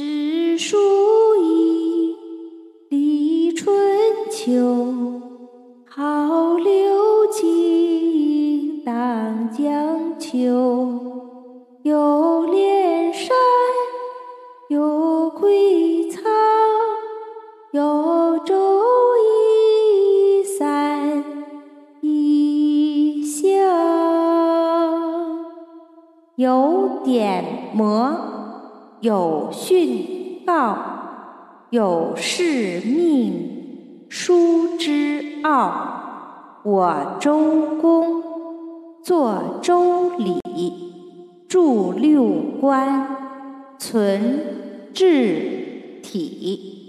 诗书易，历春秋，好流金，荡江秋。有连山，有归藏，有周易三异象，有点魔。有训告，有事命，书之奥。我周公作周礼，著六官，存志体。